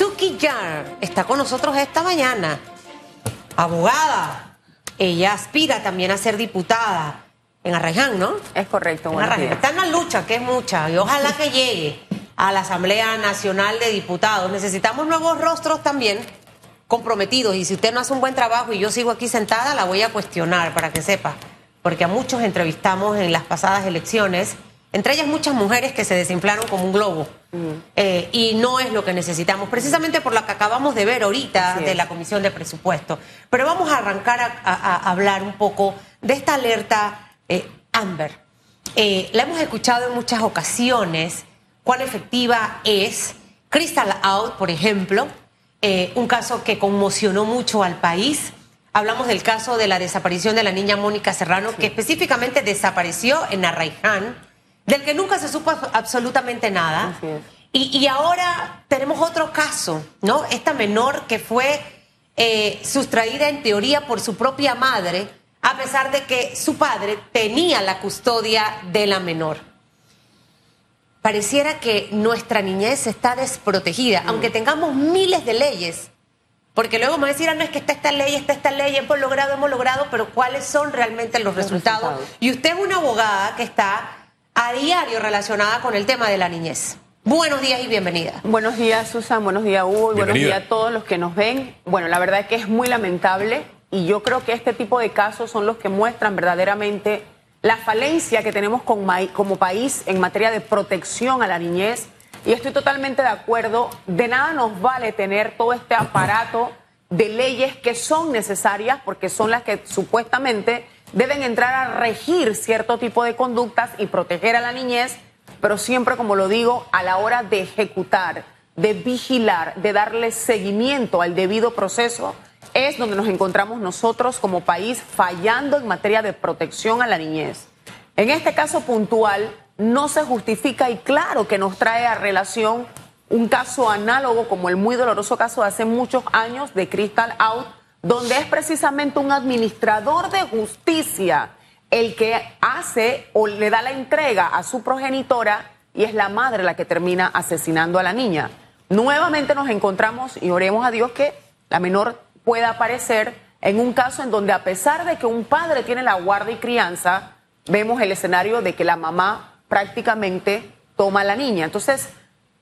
Suki Yar está con nosotros esta mañana. Abogada. Ella aspira también a ser diputada en Arraiján, ¿no? Es correcto, En Arraiján. Está en la lucha, que es mucha, y ojalá que llegue a la Asamblea Nacional de Diputados. Necesitamos nuevos rostros también comprometidos, y si usted no hace un buen trabajo y yo sigo aquí sentada, la voy a cuestionar para que sepa, porque a muchos entrevistamos en las pasadas elecciones, entre ellas muchas mujeres que se desinflaron como un globo, Eh, y no es lo que necesitamos, precisamente por lo que acabamos de ver ahorita de la Comisión de Presupuesto. Pero vamos a arrancar a, a- a hablar un poco de esta alerta eh, Amber. Eh, la hemos escuchado en muchas ocasiones, cuán efectiva es. Crystal Out, por ejemplo, eh, un caso que conmocionó mucho al país. Hablamos del caso de la desaparición de la niña Mónica Serrano, que específicamente desapareció en Arraiján, del que nunca se supo absolutamente nada. Así es. Y, y ahora tenemos otro caso, ¿no? Esta menor que fue eh, sustraída en teoría por su propia madre, a pesar de que su padre tenía la custodia de la menor. Pareciera que nuestra niñez está desprotegida, aunque tengamos miles de leyes. Porque luego me decir, ah, no es que está esta ley, está esta ley, hemos logrado, hemos logrado, pero ¿cuáles son realmente los, Los resultados? resultados. Y usted es una abogada que está a diario relacionada con el tema de la niñez. Buenos días y bienvenida. Buenos días, Susan. Buenos días, Hugo. Y buenos días a todos los que nos ven. Bueno, la verdad es que es muy lamentable y yo creo que este tipo de casos son los que muestran verdaderamente la falencia que tenemos como país en materia de protección a la niñez. Y estoy totalmente de acuerdo. De nada nos vale tener todo este aparato de leyes que son necesarias porque son las que supuestamente deben entrar a regir cierto tipo de conductas y proteger a la niñez pero siempre, como lo digo, a la hora de ejecutar, de vigilar, de darle seguimiento al debido proceso, es donde nos encontramos nosotros como país fallando en materia de protección a la niñez. En este caso puntual, no se justifica y claro que nos trae a relación un caso análogo como el muy doloroso caso de hace muchos años de Crystal Out, donde es precisamente un administrador de justicia el que hace o le da la entrega a su progenitora y es la madre la que termina asesinando a la niña. Nuevamente nos encontramos y oremos a Dios que la menor pueda aparecer en un caso en donde a pesar de que un padre tiene la guardia y crianza, vemos el escenario de que la mamá prácticamente toma a la niña. Entonces,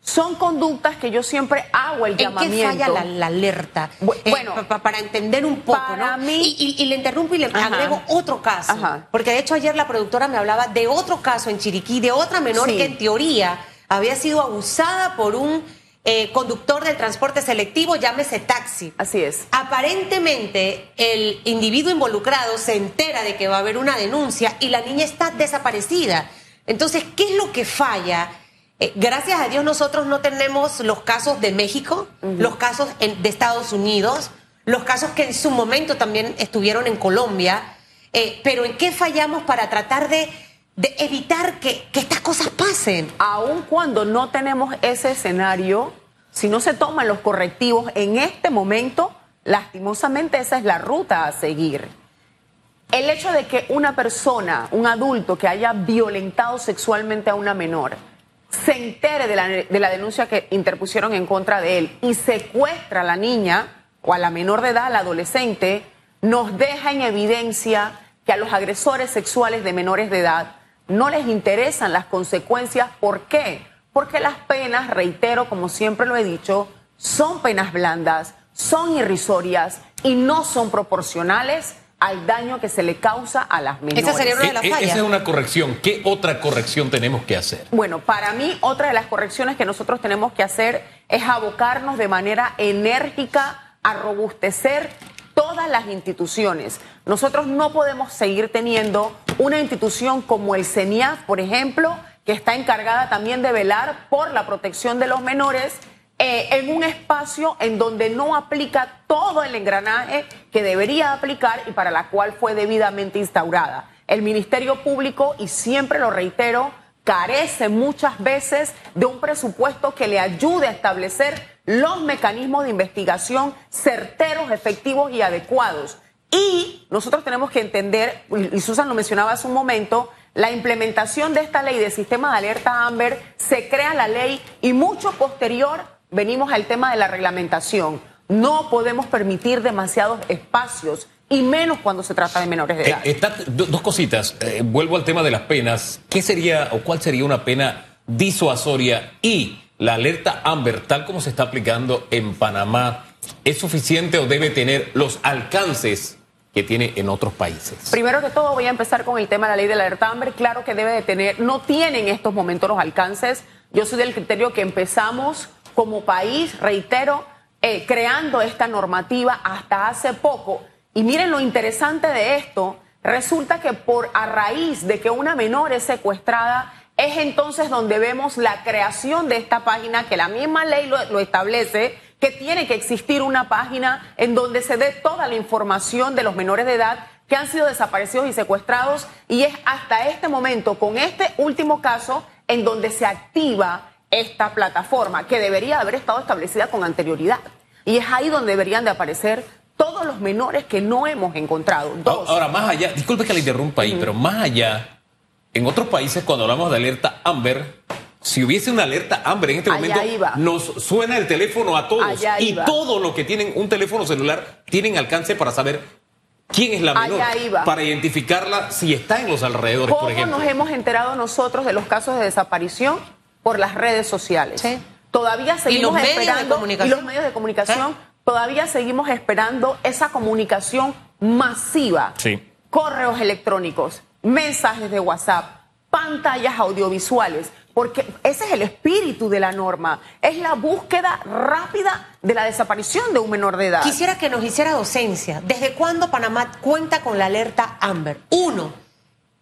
son conductas que yo siempre hago el ¿En qué llamamiento. falla la, la alerta? Eh, bueno, pa- pa- para entender un poco, para ¿no? mí- Y, y- y le interrumpo y le Ajá. agrego otro caso. Ajá. Porque de hecho ayer la productora me hablaba de otro caso en Chiriquí, de otra menor Sí. que en teoría había sido abusada por un eh, conductor del transporte selectivo, llámese taxi. Así es. Aparentemente, el individuo involucrado se entera de que va a haber una denuncia y la niña está desaparecida. Entonces, ¿qué es lo que falla? Eh, gracias a Dios nosotros no tenemos los casos de México, los casos en- de Estados Unidos, los casos que en su momento también estuvieron en Colombia, Eh, pero ¿en qué fallamos para tratar de, de evitar que, que estas cosas pasen? aun cuando no tenemos ese escenario, si no se toman los correctivos en este momento, lastimosamente esa es la ruta a seguir. El hecho de que una persona, un adulto que haya violentado sexualmente a una menor, se entere de la, de la denuncia que interpusieron en contra de él y secuestra a la niña o a la menor de edad, al adolescente, nos deja en evidencia que a los agresores sexuales de menores de edad no les interesan las consecuencias. ¿Por qué? Porque las penas, reitero, como siempre lo he dicho, son penas blandas, son irrisorias y no son proporcionales al daño que se le causa a las menores. Esa sería una de las fallas. Esa es una corrección. ¿Qué otra corrección tenemos que hacer? Bueno, para mí otra de las correcciones que nosotros tenemos que hacer es abocarnos de manera enérgica a robustecer todas las instituciones. Nosotros no podemos seguir teniendo una institución como el CENIAF, por ejemplo, que está encargada también de velar por la protección de los menores eh, en un espacio en donde no aplica todo el engranaje que debería aplicar y para la cual fue debidamente instaurada. El Ministerio Público, y siempre lo reitero, carece muchas veces de un presupuesto que le ayude a establecer los mecanismos de investigación certeros, efectivos y adecuados. Y nosotros tenemos que entender, y Susan lo mencionaba hace un momento, la implementación de esta ley de sistema de alerta AMBER se crea la ley y mucho posterior venimos al tema de la reglamentación. No podemos permitir demasiados espacios y menos cuando se trata de menores de Eh, edad. está- do- dos cositas. Eh, vuelvo al tema de las penas. ¿Qué sería o cuál sería una pena disuasoria y la alerta Amber, tal como se está aplicando en Panamá, es suficiente o debe tener los alcances que tiene en otros países? Primero que todo voy a empezar con el tema de la ley de la alerta Amber. Claro que debe de tener, no tiene en estos momentos los alcances. Yo soy del criterio que empezamos como país, reitero, eh, creando esta normativa hasta hace poco. Y miren lo interesante de esto, resulta que por a raíz de que una menor es secuestrada, es entonces donde vemos la creación de esta página, que la misma ley lo, lo establece, que tiene que existir una página en donde se dé toda la información de los menores de edad que han sido desaparecidos y secuestrados. Y es hasta este momento, con este último caso, en donde se activa esta plataforma, que debería haber estado establecida con anterioridad. Y es ahí donde deberían de aparecer todos los menores que no hemos encontrado. Dos. Ahora, más allá, disculpe que le interrumpa ahí, pero más allá, en otros países cuando hablamos de alerta Amber, si hubiese una alerta Amber en este Allá momento, iba. nos suena el teléfono a todos Allá y iba. todos los que tienen un teléfono celular tienen alcance para saber quién es la menor, iba. para identificarla si está en los alrededores, por ¿Cómo ejemplo. nos hemos enterado nosotros de los casos de desaparición? Por las redes sociales. Sí. Todavía seguimos los medios de esperando. Y los medios de comunicación. Todavía seguimos esperando esa comunicación masiva. Sí. Correos electrónicos, mensajes de WhatsApp, pantallas audiovisuales. Porque ese es el espíritu de la norma. Es la búsqueda rápida de la desaparición de un menor de edad. Quisiera que nos hiciera docencia. ¿Desde cuándo Panamá cuenta con la alerta Amber? Uno,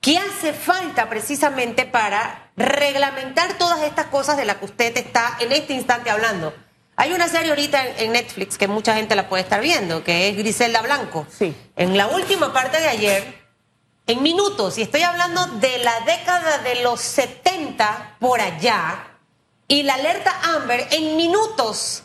¿qué hace falta precisamente para reglamentar todas estas cosas de las que usted está en este instante hablando? Hay una serie ahorita en, Netflix que mucha gente la puede estar viendo, que es Griselda Blanco. Sí. En la última parte de ayer, en minutos, y estoy hablando de la década de los 70 por allá, y la alerta Amber en minutos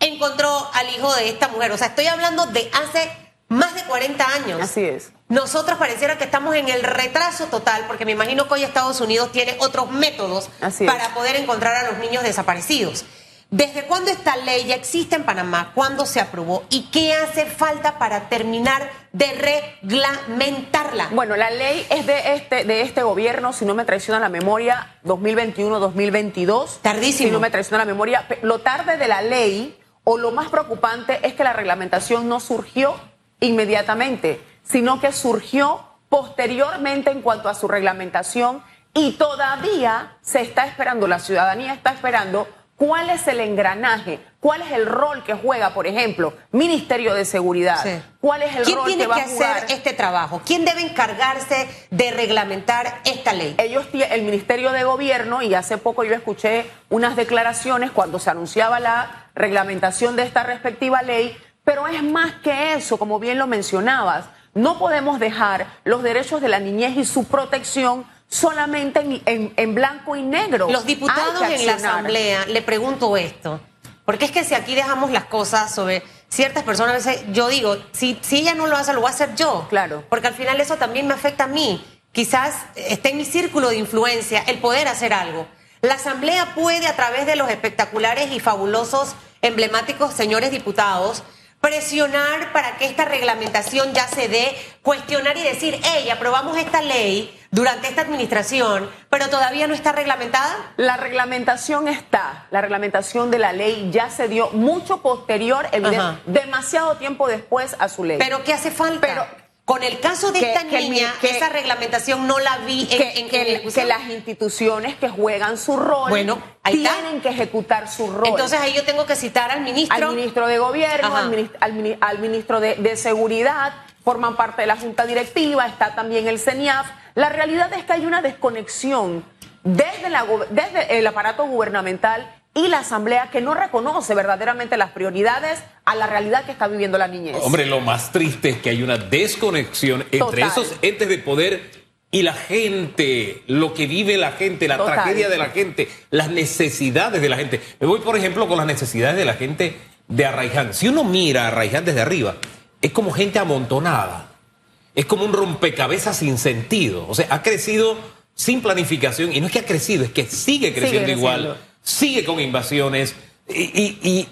encontró al hijo de esta mujer. O sea, estoy hablando de hace más de 40 años. Así es. Nosotros pareciera que estamos en el retraso total, porque me imagino que hoy Estados Unidos tiene otros métodos para poder encontrar a los niños desaparecidos. ¿Desde cuándo esta ley ya existe en Panamá? ¿Cuándo se aprobó? ¿Y qué hace falta para terminar de reglamentarla? Bueno, la ley es de este, de este gobierno, si no me traiciona la memoria, 2021-2022. Tardísimo. Si no me traiciona la memoria. Lo tarde de la ley, o lo más preocupante, es que la reglamentación no surgió inmediatamente, sino que surgió posteriormente en cuanto a su reglamentación y todavía se está esperando, la ciudadanía está esperando cuál es el engranaje, cuál es el rol que juega, por ejemplo, Ministerio de Seguridad, Sí. cuál es el ¿Quién rol tiene que va que a jugar. hacer este trabajo? ¿Quién debe encargarse de reglamentar esta ley? ellos el Ministerio de Gobierno y hace poco yo escuché unas declaraciones cuando se anunciaba la reglamentación de esta respectiva ley, pero es más que eso, como bien lo mencionabas, no podemos dejar los derechos de la niñez y su protección solamente en, en- en blanco y negro. Los diputados en la asamblea, le pregunto esto, porque es que si aquí dejamos las cosas sobre ciertas personas, a veces yo digo, si, si ella no lo hace, lo voy a hacer yo. Claro. Porque al final eso también me afecta a mí. Quizás esté en mi círculo de influencia el poder hacer algo. La asamblea puede, a través de los espectaculares y fabulosos, emblemáticos señores diputados, presionar para que esta reglamentación ya se dé, cuestionar y decir, hey, aprobamos esta ley durante esta administración, pero todavía no está reglamentada. La reglamentación está, la reglamentación de la ley ya se dio mucho posterior, evidente- demasiado tiempo después a su ley. Pero ¿qué hace falta? Pero- con el caso de que- esta que el niña, que- esa reglamentación no la vi en, que, en- en ejecución. que las instituciones que juegan su rol Bueno, ahí está. tienen que ejecutar su rol. Entonces ahí yo tengo que citar al ministro. al ministro de gobierno, al, minis- al mini- al ministro de, de seguridad, forman parte de la junta directiva, está también el CENIAF. La realidad es que hay una desconexión desde, la go- desde el aparato gubernamental y la asamblea que no reconoce verdaderamente las prioridades a la realidad que está viviendo la niñez. Hombre, lo más triste es que hay una desconexión entre esos entes de poder y la gente, lo que vive la gente, la Total. tragedia de la gente, las necesidades de la gente. Me voy, por ejemplo, con las necesidades de la gente de Arraiján. Si uno mira a Arraiján desde arriba, es como gente amontonada. Es como un rompecabezas sin sentido. O sea, ha crecido sin planificación. Y no es que ha crecido, es que sigue creciendo creciendo. igual. Sigue con invasiones, y,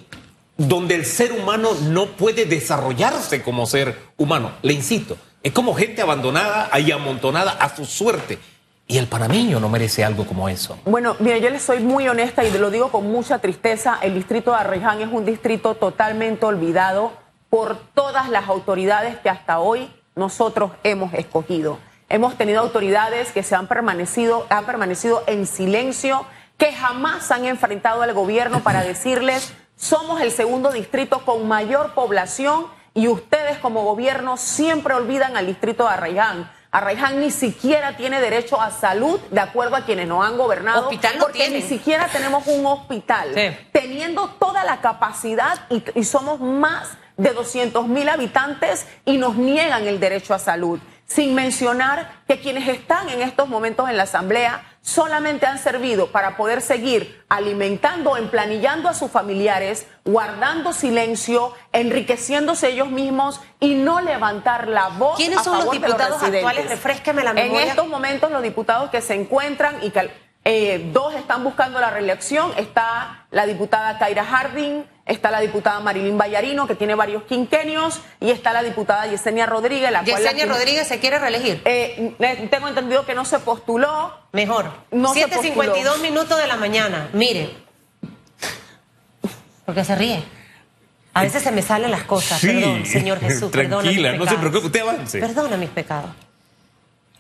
donde el ser humano no puede desarrollarse como ser humano. Le insisto, es como gente abandonada y amontonada a su suerte. Y el panameño no merece algo como eso. Bueno, mire, yo les soy muy honesta y lo digo con mucha tristeza. El distrito de Arreján es un distrito totalmente olvidado por todas las autoridades que hasta hoy nosotros hemos escogido. Hemos tenido autoridades que se han permanecido, han permanecido en silencio, que jamás han enfrentado al gobierno para decirles, somos el segundo distrito con mayor población y ustedes como gobierno siempre olvidan al distrito de Arraiján. Arraiján ni siquiera tiene derecho a salud, de acuerdo a quienes nos han gobernado, Hospital no porque ni siquiera tenemos un hospital, Sí. teniendo toda la capacidad y, y somos más de 200 mil habitantes y nos niegan el derecho a salud. Sin mencionar que quienes están en estos momentos en la Asamblea solamente han servido para poder seguir alimentando, emplanillando a sus familiares, guardando silencio, enriqueciéndose ellos mismos y no levantar la voz. ¿Quiénes a son los de diputados residentes. actuales? Refrésqueme la En memoria. estos momentos los diputados que se encuentran y que eh, dos están buscando la reelección, está la diputada Kaira Harding, está la diputada Marilyn Ballarino, que tiene varios quinquenios, y está la diputada Yesenia Rodríguez, la cual... Yesenia la- Rodríguez se quiere reelegir. Eh, eh, tengo entendido que no se postuló. Mejor. No se 7.52 minutos de la mañana. Mire. Porque se ríe. A veces se me salen las cosas. Perdón, Señor Jesús. perdona mis Tranquila, no se preocupe, usted avance. Perdona mis pecados.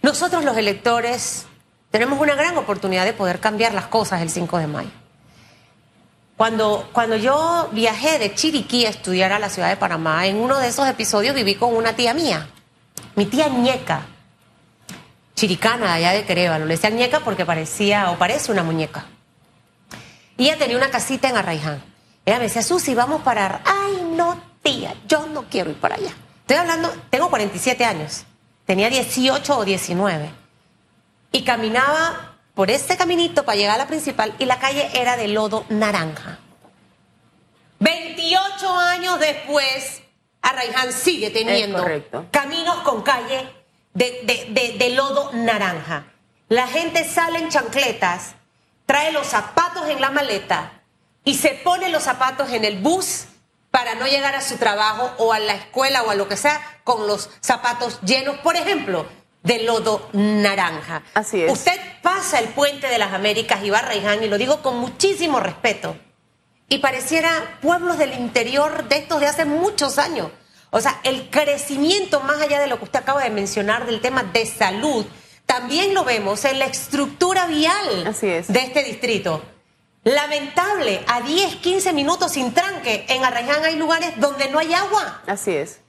Nosotros los electores tenemos una gran oportunidad de poder cambiar las cosas el 5 de mayo. Cuando, cuando yo viajé de Chiriquí a estudiar a la ciudad de Panamá, en uno de esos episodios viví con una tía mía, mi tía Ñeca, chiricana allá de Querévalo. Le decían Ñeca porque parecía o parece una muñeca. Y ella tenía una casita en Arraiján. Ella me decía, Susi, vamos para... Ar-". Ay, no, tía, yo no quiero ir para allá. Estoy hablando, tengo 47 años. Tenía 18 o 19. Y caminaba por ese caminito para llegar a la principal y la calle era de lodo naranja. 28 años después, Arraiján sigue teniendo caminos con calle de, de- de- de lodo naranja. La gente sale en chancletas, trae los zapatos en la maleta y se pone los zapatos en el bus para no llegar a su trabajo o a la escuela o a lo que sea con los zapatos llenos, por ejemplo, de lodo naranja. Así es. Usted pasa el puente de las Américas y va a Arraiján, y lo digo con muchísimo respeto, y pareciera pueblos del interior de estos de hace muchos años. O sea, el crecimiento más allá de lo que usted acaba de mencionar del tema de salud, también lo vemos en la estructura vial Así es. de este distrito. Lamentable, a 10, 15 minutos sin tranque, en Arraiján hay lugares donde no hay agua. Así es.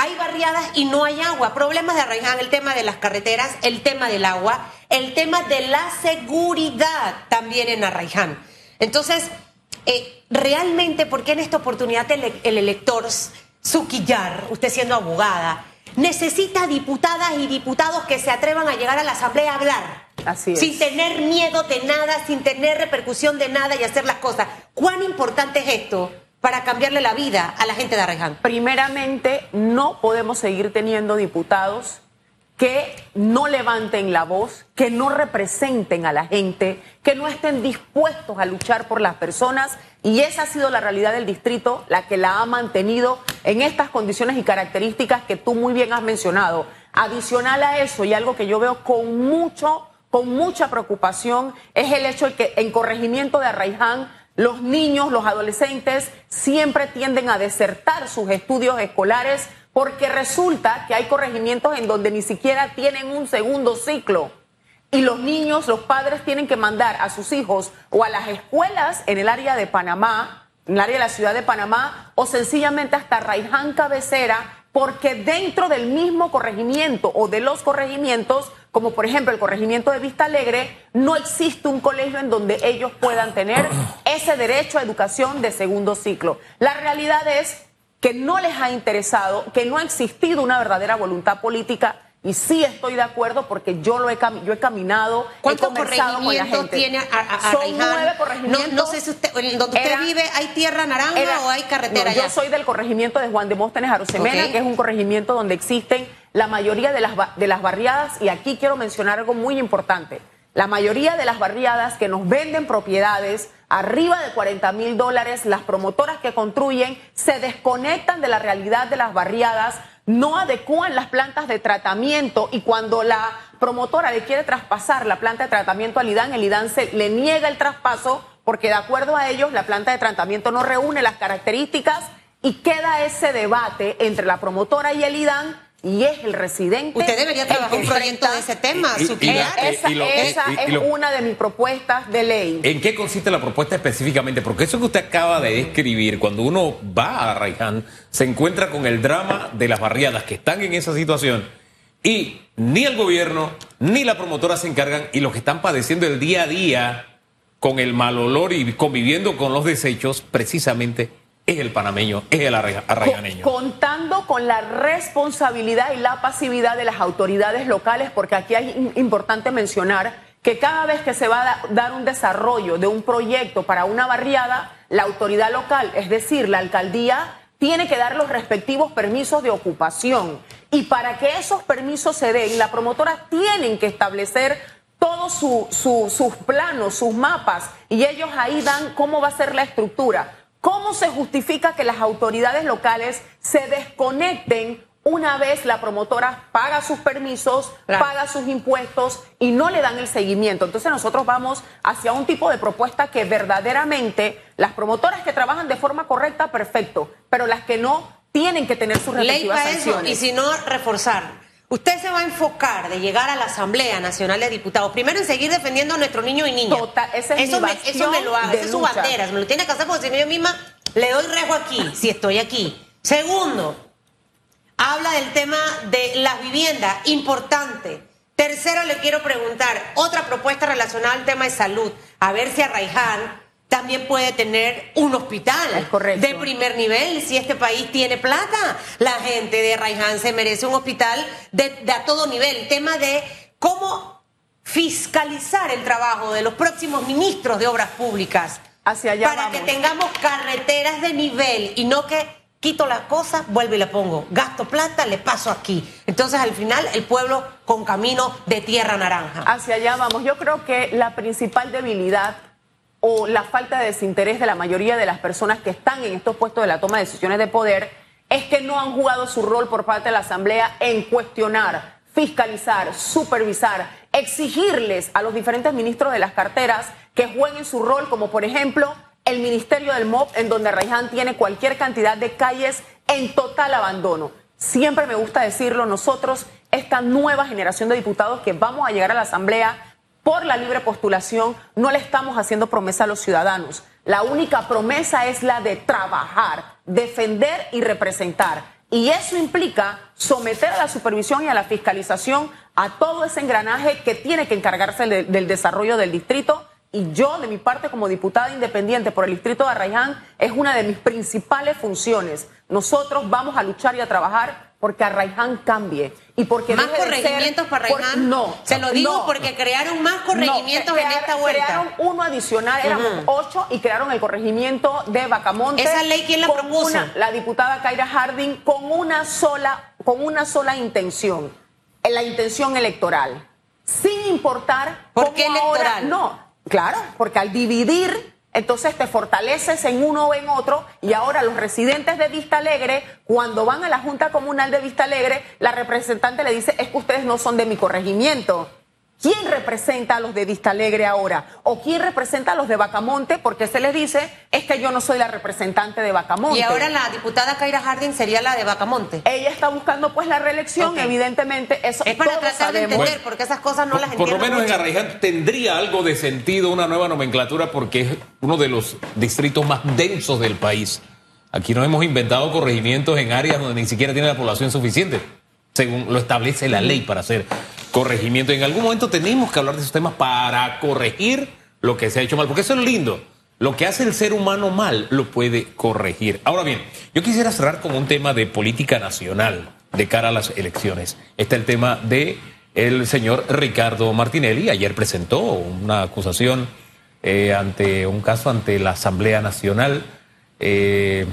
Hay barriadas y no hay agua. Problemas de Arraiján, el tema de las carreteras, el tema del agua, el tema de la seguridad también en Arraiján. Entonces, eh, realmente, ¿por qué en esta oportunidad el, el elector Suquillar, usted siendo abogada, necesita diputadas y diputados que se atrevan a llegar a la Asamblea a hablar? Así es. Sin tener miedo de nada, sin tener repercusión de nada y hacer las cosas. ¿Cuán importante es esto para cambiarle la vida a la gente de Arraiján? Primeramente, no podemos seguir teniendo diputados que no levanten la voz, que no representen a la gente, que no estén dispuestos a luchar por las personas. Y esa ha sido la realidad del distrito, la que la ha mantenido en estas condiciones y características que tú muy bien has mencionado. Adicional a eso, y algo que yo veo con mucho, con mucha preocupación, es el hecho de que en corregimiento de Arraiján los niños, los adolescentes siempre tienden a desertar sus estudios escolares porque resulta que hay corregimientos en donde ni siquiera tienen un segundo ciclo. Y los niños, los padres tienen que mandar a sus hijos o a las escuelas en el área de Panamá, en el área de la ciudad de Panamá, o sencillamente hasta Raiján Cabecera, porque dentro del mismo corregimiento o de los corregimientos, como por ejemplo el corregimiento de Vista Alegre, no existe un colegio en donde ellos puedan tener ese derecho a educación de segundo ciclo. La realidad es que no les ha interesado, que no ha existido una verdadera voluntad política. Y sí estoy de acuerdo porque yo lo he, yo he caminado, ¿Cuántos conversado con la corregimientos gente. tiene a, Son nueve corregimientos. no sé si usted, donde usted vive, ¿hay tierra naranja o hay carretera yo soy del corregimiento de Juan de Móstenes Arosemena, que es un corregimiento donde existen la mayoría de las, de las barriadas, y aquí quiero mencionar algo muy importante. La mayoría de las barriadas que nos venden propiedades arriba de 40 mil dólares, las promotoras que construyen se desconectan de la realidad de las barriadas, no adecúan las plantas de tratamiento y cuando la promotora le quiere traspasar la planta de tratamiento al IDAN, el IDAN se le niega el traspaso porque de acuerdo a ellos la planta de tratamiento no reúne las características y queda ese debate entre la promotora y el IDAN y es el residente. Usted debería trabajar un proyecto de ese tema, y, esa, es una de mis propuestas de ley. ¿En qué consiste la propuesta específicamente? Porque eso que usted acaba de describir, cuando uno va a Raiján, se encuentra con el drama de las barriadas que están en esa situación y ni el gobierno ni la promotora se encargan y los que están padeciendo el día a día con el mal olor y conviviendo con los desechos, precisamente el panameño, es el arraiganeño. Contando con la responsabilidad y la pasividad de las autoridades locales, porque aquí hay importante mencionar que cada vez que se va a dar un desarrollo de un proyecto para una barriada, la autoridad local, es decir, la alcaldía, tiene que dar los respectivos permisos de ocupación. Y para que esos permisos se den, la promotora tienen que establecer todos sus planos, sus mapas, y ellos ahí dan cómo va a ser la estructura. ¿Cómo se justifica que las autoridades locales se desconecten una vez la promotora paga sus permisos, paga sus impuestos y no le dan el seguimiento? Entonces nosotros vamos hacia un tipo de propuesta que verdaderamente las promotoras que trabajan de forma correcta, perfecto, pero las que no tienen que tener sus respectivas Ley Eso, y si no, reforzar. Usted se va a enfocar de llegar a la Asamblea Nacional de Diputados, primero en seguir defendiendo a nuestros niños y niñas. Total, esa es eso, mi me, eso me lo haga, esa es su bandera, me lo tiene que hacer porque si yo misma le doy rejo aquí, si estoy aquí. Segundo, habla del tema de las viviendas, importante. Tercero, le quiero preguntar, otra propuesta relacionada al tema de salud, a ver si a Raiján también puede tener un hospital de primer nivel si este país tiene plata. La gente de Raiján se merece un hospital de, a todo nivel. El tema de cómo fiscalizar el trabajo de los próximos ministros de obras públicas. Hacia allá para que tengamos carreteras de nivel y no que quito la cosa, vuelvo y la pongo. Gasto plata, le paso aquí. Entonces, al final, el pueblo con camino de tierra naranja. Hacia allá vamos. Yo creo que la principal debilidad o la falta de desinterés de la mayoría de las personas que están en estos puestos de la toma de decisiones de poder es que no han jugado su rol por parte de la Asamblea en cuestionar, fiscalizar, supervisar, exigirles a los diferentes ministros de las carteras que jueguen su rol, como por ejemplo el Ministerio del MOP, en donde Raiján tiene cualquier cantidad de calles en total abandono. Siempre me gusta decirlo, nosotros, esta nueva generación de diputados que vamos a llegar a la Asamblea, por la libre postulación, no le estamos haciendo promesa a los ciudadanos. La única promesa es la de trabajar, defender y representar. Y eso implica someter a la supervisión y a la fiscalización a todo ese engranaje que tiene que encargarse del desarrollo del distrito. Y yo, de mi parte, como diputada independiente por el distrito de Arraiján, es una de mis principales funciones. Nosotros vamos a luchar y a trabajar porque Arraiján cambie. Y porque ¿Más corregimientos para Arraiján? no. Se lo digo porque crearon más corregimientos en esta vuelta. Crearon uno adicional, éramos ocho, y crearon el corregimiento de Bacamonte. ¿Esa ley quién la propuso? la diputada Kaira Harding, con una sola, con una sola intención, la intención electoral. Sin importar ¿Por qué electoral? no, claro, porque al dividir entonces te fortaleces en uno o en otro y ahora los residentes de Vista Alegre, cuando van a la Junta Comunal de Vista Alegre, la representante le dice, es que ustedes no son de mi corregimiento. ¿Quién representa a los de Vista Alegre ahora? ¿O quién representa a los de Bacamonte? Porque se les dice, es que yo no soy la representante de Bacamonte. Y ahora la diputada Kaira Harding sería la de Bacamonte. Ella está buscando pues la reelección, evidentemente. Eso es para tratar de entender, porque esas cosas no las entiendo Por lo menos en Arraiján tendría algo de sentido una nueva nomenclatura porque es uno de los distritos más densos del país. Aquí no hemos inventado corregimientos en áreas donde ni siquiera tiene la población suficiente, según lo establece la ley para hacer corregimiento. En algún momento tenemos que hablar de esos temas para corregir lo que se ha hecho mal, porque eso es lindo. Lo que hace el ser humano mal lo puede corregir. Ahora bien, yo quisiera cerrar con un tema de política nacional de cara a las elecciones. Está el tema de el señor Ricardo Martinelli. Ayer presentó una acusación eh, ante un caso ante la Asamblea Nacional. Eh,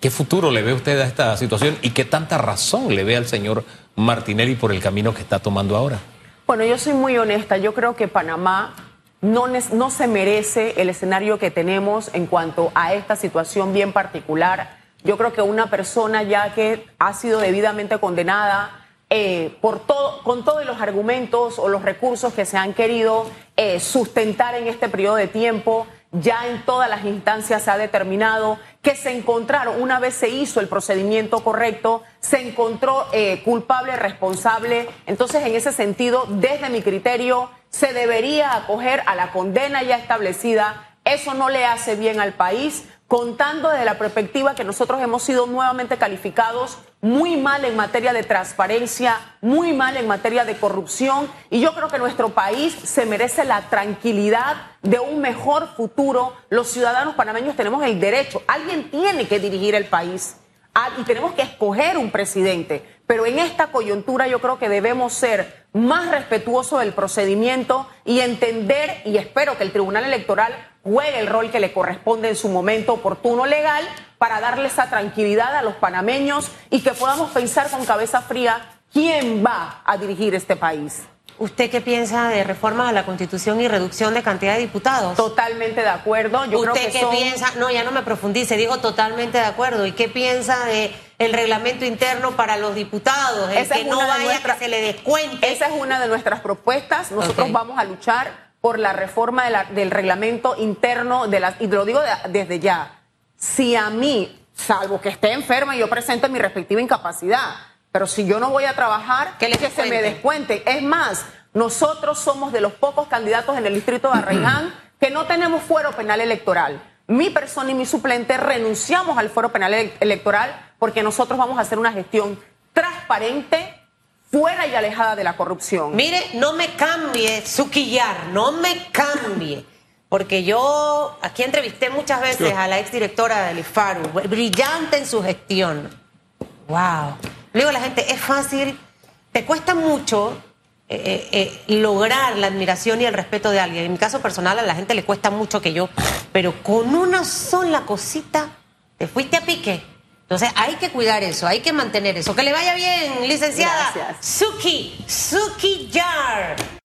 ¿Qué futuro le ve usted a esta situación y qué tanta razón le ve al señor Martinelli por el camino que está tomando ahora? Bueno, yo soy muy honesta. Yo creo que Panamá no, no se merece el escenario que tenemos en cuanto a esta situación bien particular. Yo creo que una persona ya que ha sido debidamente condenada eh, por todo, con todos los argumentos o los recursos que se han querido eh, sustentar en este periodo de tiempo, ya en todas las instancias se ha determinado que se encontraron, una vez se hizo el procedimiento correcto, se encontró eh, culpable, responsable. Entonces, en ese sentido, desde mi criterio, se debería acoger a la condena ya establecida. Eso no le hace bien al país, contando desde la perspectiva que nosotros hemos sido nuevamente calificados muy mal en materia de transparencia, muy mal en materia de corrupción, y yo creo que nuestro país se merece la tranquilidad de un mejor futuro. Los ciudadanos panameños tenemos el derecho, alguien tiene que dirigir el país ah, y tenemos que escoger un presidente, pero en esta coyuntura yo creo que debemos ser más respetuosos del procedimiento y entender, y espero que el Tribunal Electoral juegue el rol que le corresponde en su momento oportuno legal para darle esa tranquilidad a los panameños y que podamos pensar con cabeza fría quién va a dirigir este país. ¿Usted qué piensa de reformas a la Constitución y reducción de cantidad de diputados? Totalmente de acuerdo. Yo ¿Usted qué piensa? No, ya no me profundice, digo totalmente de acuerdo. ¿Y qué piensa de el reglamento interno para los diputados? esa que no vaya que se le descuente. Esa es una de nuestras propuestas. Nosotros vamos a luchar por la reforma del reglamento interno de las, y lo digo desde ya, si a mí, salvo que esté enferma, yo presente mi respectiva incapacidad, pero si yo no voy a trabajar, que, que se me descuente. Es más, nosotros somos de los pocos candidatos en el distrito de Arraiján que no tenemos fuero penal electoral. Mi persona y mi suplente renunciamos al fuero penal electoral porque nosotros vamos a hacer una gestión transparente, fuera y alejada de la corrupción. Mire, no me cambie, Suquillar, no me cambie. Porque yo aquí entrevisté muchas veces a la exdirectora del IFARU, brillante en su gestión. ¡Wow! Le digo la gente, es fácil, te cuesta mucho eh, eh, eh, lograr la admiración y el respeto de alguien. En mi caso personal, a la gente le cuesta mucho que yo, pero con una sola cosita, te fuiste a pique. Entonces hay que cuidar eso, hay que mantener eso. Que le vaya bien, licenciada. Gracias. Suki, Suki Jar.